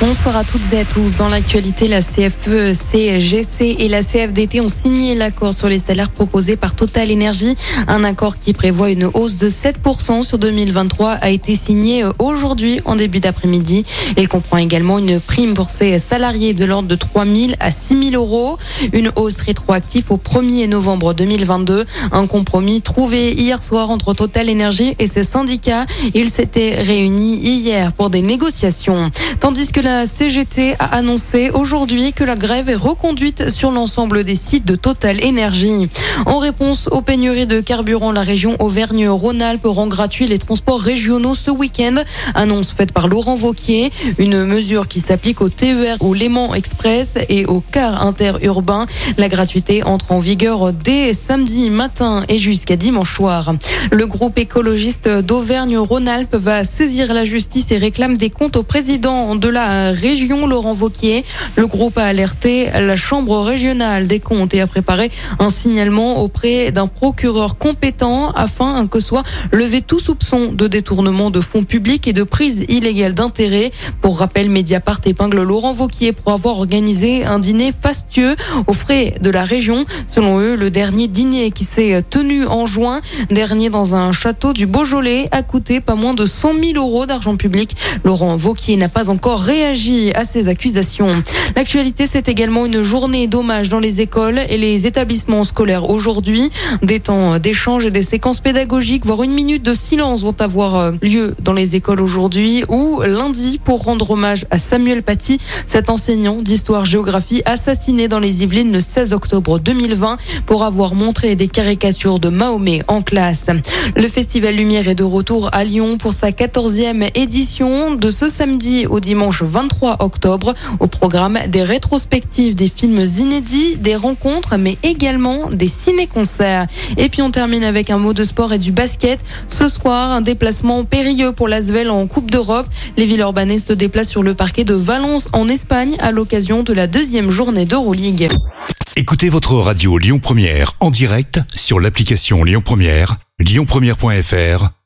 Bonsoir à toutes et à tous. Dans l'actualité, la CFE, CGC et la CFDT ont signé l'accord sur les salaires proposés par Total Energy. Un accord qui prévoit une hausse de 7% sur 2023 a été signé aujourd'hui en début d'après-midi. Il comprend également une prime pour ces salariés de l'ordre de 3 000 à 6 000 euros. Une hausse rétroactive au 1er novembre 2022. Un compromis trouvé hier soir entre Total Energy et ses syndicats. Ils s'étaient réunis hier pour des négociations. Tandis que la CGT a annoncé aujourd'hui que la grève est reconduite sur l'ensemble des sites de Total Énergie. En réponse aux pénuries de carburant, la région Auvergne-Rhône-Alpes rend gratuit les transports régionaux ce week-end. Annonce faite par Laurent Vauquier. Une mesure qui s'applique au TER, au Léman Express et au car interurbain. La gratuité entre en vigueur dès samedi matin et jusqu'à dimanche soir. Le groupe écologiste d'Auvergne-Rhône-Alpes va saisir la justice et réclame des comptes au président de la région, Laurent Vauquier. Le groupe a alerté la Chambre régionale des comptes et a préparé un signalement auprès d'un procureur compétent afin que soit levé tout soupçon de détournement de fonds publics et de prise illégale d'intérêt. Pour rappel, Mediapart épingle Laurent Vauquier pour avoir organisé un dîner fastueux aux frais de la région. Selon eux, le dernier dîner qui s'est tenu en juin dernier dans un château du Beaujolais a coûté pas moins de 100 000 euros d'argent public. Laurent Vauquier n'a pas encore réagi à ces accusations. L'actualité, c'est également une journée d'hommage dans les écoles et les établissements scolaires aujourd'hui. Des temps d'échange et des séquences pédagogiques, voire une minute de silence vont avoir euh, lieu dans les écoles aujourd'hui ou lundi pour rendre hommage à Samuel Paty, cet enseignant d'histoire-géographie assassiné dans les Yvelines le 16 octobre 2020 pour avoir montré des caricatures de Mahomet en classe. Le Festival Lumière est de retour à Lyon pour sa 14e édition de ce samedi au dimanche 23 octobre. Au programme des rétrospectives, des films inédits, des rencontres, mais également des ciné-concerts. Et puis on termine avec un mot de sport et du basket. Ce soir, un déplacement périlleux pour l'Asvel en Coupe d'Europe. Les villes urbaines se déplacent sur le parquet de Valence en Espagne à l'occasion de la deuxième journée d'Euroleague. Écoutez votre radio Lyon Première en direct sur l'application Lyon Première, lyonpremière.fr